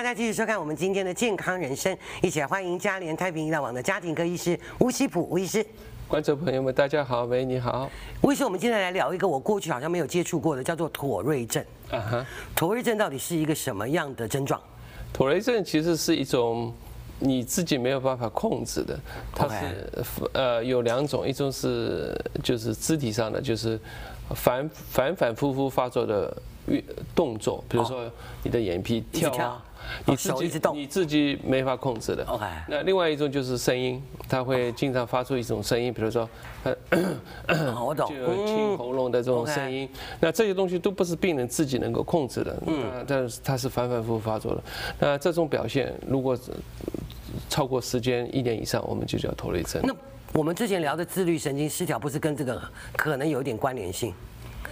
大家继续收看我们今天的健康人生，一起来欢迎嘉联太平医疗网的家庭科医师吴希普吴医师。观众朋友们，大家好，喂，你好，吴医师，我们今天来聊一个我过去好像没有接触过的，叫做妥瑞症。啊哈，妥瑞症到底是一个什么样的症状？妥瑞症其实是一种你自己没有办法控制的，它是呃有两种，一种是就是肢体上的，就是反反反复复发作的运。动作，比如说你的眼皮跳啊，你自己你自己没法控制的。OK。那另外一种就是声音，它会经常发出一种声音，比如说，我懂，就清喉咙的这种声音。那这些东西都不是病人自己能够控制的，嗯，但是它是反反复复发作的。那这种表现如果超过时间一年以上，我们就叫妥瑞症。那我们之前聊的自律神经失调，不是跟这个可能有点关联性？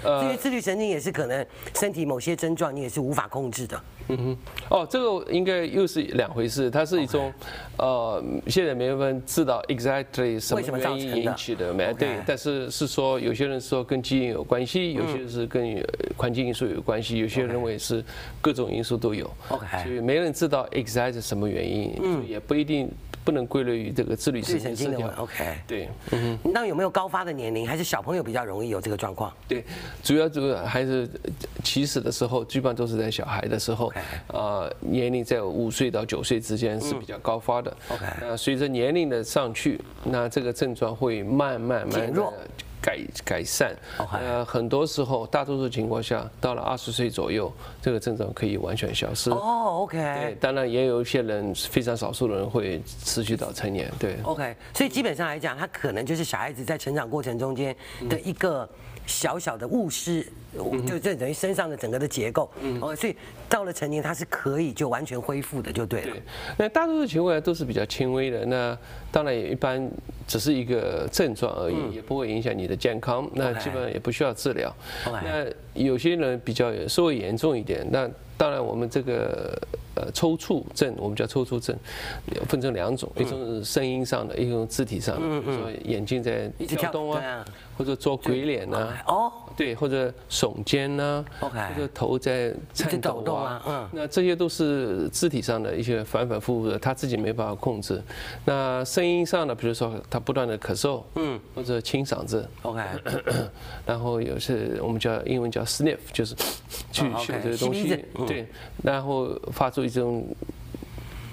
呃，因为自律神经也是可能身体某些症状你也是无法控制的。嗯哼，哦，这个应该又是两回事，它是一种.呃，现在没有人知道 exactly 什么原因引起的，没对，但是是说有些人说跟基因有关系，有些是跟环境因素有关系，有些人认为是各种因素都有。OK，所以没人知道 exactly 什么原因，嗯，也不一定。不能归类于这个自律神经的 OK，对，嗯，那有没有高发的年龄，还是小朋友比较容易有这个状况？对，主要这个还是起始的时候，基本上都是在小孩的时候，啊，年龄在五岁到九岁之间是比较高发的。OK，那随着年龄的上去，那这个症状会慢慢慢慢的。改改善，呃，很多时候，大多数情况下，到了二十岁左右，这个症状可以完全消失。哦，OK。对，当然也有一些人，非常少数的人会持续到成年。对，OK。所以基本上来讲，他可能就是小孩子在成长过程中间的一个小小的误失。就这等于身上的整个的结构，哦，所以到了成年，它是可以就完全恢复的，就对了。对，那大多数情况下都是比较轻微的，那当然也一般只是一个症状而已，也不会影响你的健康，那基本上也不需要治疗。那有些人比较稍微严重一点，那当然我们这个呃抽搐症，我们叫抽搐症，分成两种，一种是声音上的，一种肢体上的，比如说眼睛在跳动啊，或者做鬼脸呐。哦。对，或者耸肩呐，或者头在颤抖啊，嗯，那这些都是肢体上的一些反反复复的，他自己没办法控制。那声音上的，比如说他不断的咳嗽，嗯，或者清嗓子，OK，然后有些我们叫英文叫 sniff，就是去嗅这些东西，对，然后发出一种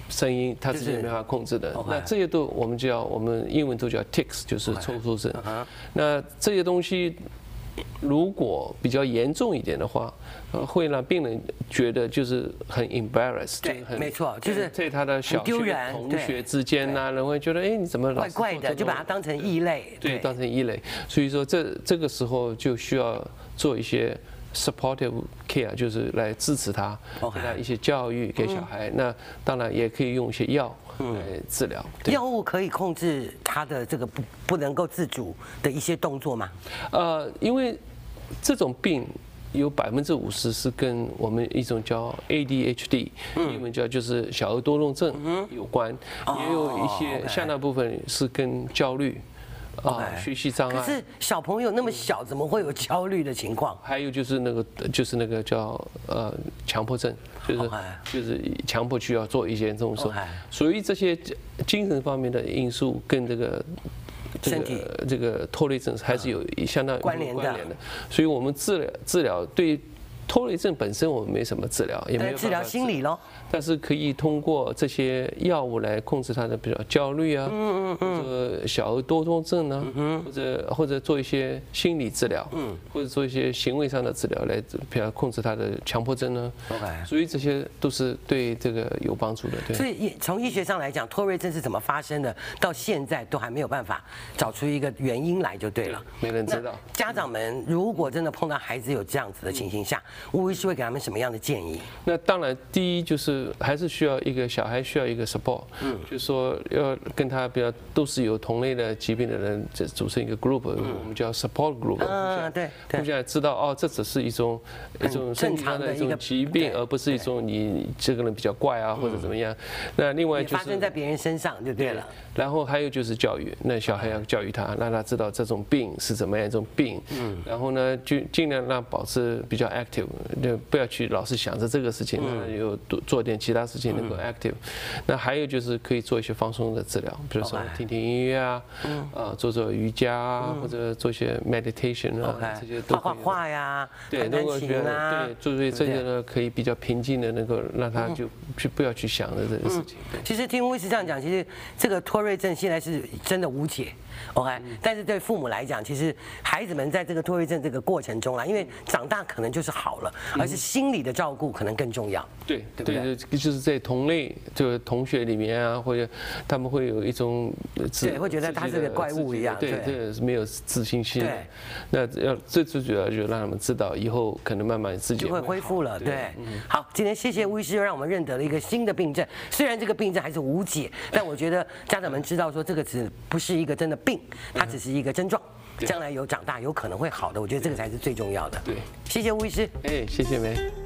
声音，他自己没办法控制的。那这些都我们叫我们英文都叫 tics，就是抽搐症。那这些东西。如果比较严重一点的话，呃，会让病人觉得就是很 embarrassed，对，没错，就是在他的小学同学之间呢，人会觉得，哎，你怎么老怪怪的，就把他当成异类，对，当成异类。所以说，这这个时候就需要做一些 supportive care，就是来支持他，给他一些教育，给小孩。那当然也可以用一些药。嗯，治疗。药物可以控制他的这个不不能够自主的一些动作吗？呃，因为这种病有百分之五十是跟我们一种叫 ADHD，英文叫就是小儿多动症有关，也有一些相当部分是跟焦虑。啊，学习障碍。可是小朋友那么小，怎么会有焦虑的情况？还有就是那个，就是那个叫呃强迫症，就是就是强迫需要做一些这种事。所以这些精神方面的因素跟这个这个这个拖累症还是有相当关联的。所以我们治疗治疗对。妥瑞症本身我们没什么治疗，也没有治疗心理咯。但是可以通过这些药物来控制他的比较焦虑啊，嗯嗯嗯，或者小儿多动症呢，或者或者做一些心理治疗，嗯，或者做一些行为上的治疗来比较控制他的强迫症呢。OK，所以这些都是对这个有帮助的。对。所以从医学上来讲，拖瑞症是怎么发生的？到现在都还没有办法找出一个原因来，就对了。没人知道。家长们如果真的碰到孩子有这样子的情形下，吴医师会给他们什么样的建议？那当然，第一就是还是需要一个小孩需要一个 support，嗯，就是说要跟他比较都是有同类的疾病的人，这组成一个 group，我们叫 support group，嗯，对，互相知道哦，这只是一种一种正常的一种疾病，而不是一种你这个人比较怪啊或者怎么样。那另外就是发生在别人身上就对了。然后还有就是教育，那小孩要教育他，让他知道这种病是怎么样一种病，嗯，然后呢就尽量让保持比较 active。active，就不要去老是想着这个事情，那有多做点其他事情能够 active。那还有就是可以做一些放松的治疗，比如说听听音乐啊，啊做做瑜伽啊，或者做些 meditation 啊，这些都画。画画呀，对，如果觉得对，做做这些呢，可以比较平静的能够让他就去不要去想着这个事情。其实听威斯这样讲，其实这个托瑞症现在是真的无解。OK，但是对父母来讲，其实孩子们在这个托瑞症这个过程中啊，因为长大可能就是好了，而是心理的照顾可能更重要。对对对，就是在同类就同学里面啊，或者他们会有一种对，会觉得他是个怪物一样，对，对是没有自信心。对，那要最最主要就是让他们知道，以后可能慢慢自己就会恢复了。对，好，今天谢谢吴医师，让我们认得了一个新的病症。虽然这个病症还是无解，但我觉得家长们知道说这个只不是一个真的病。它只是一个症状，将来有长大有可能会好的，我觉得这个才是最重要的。对，谢谢吴医师。哎，谢谢梅。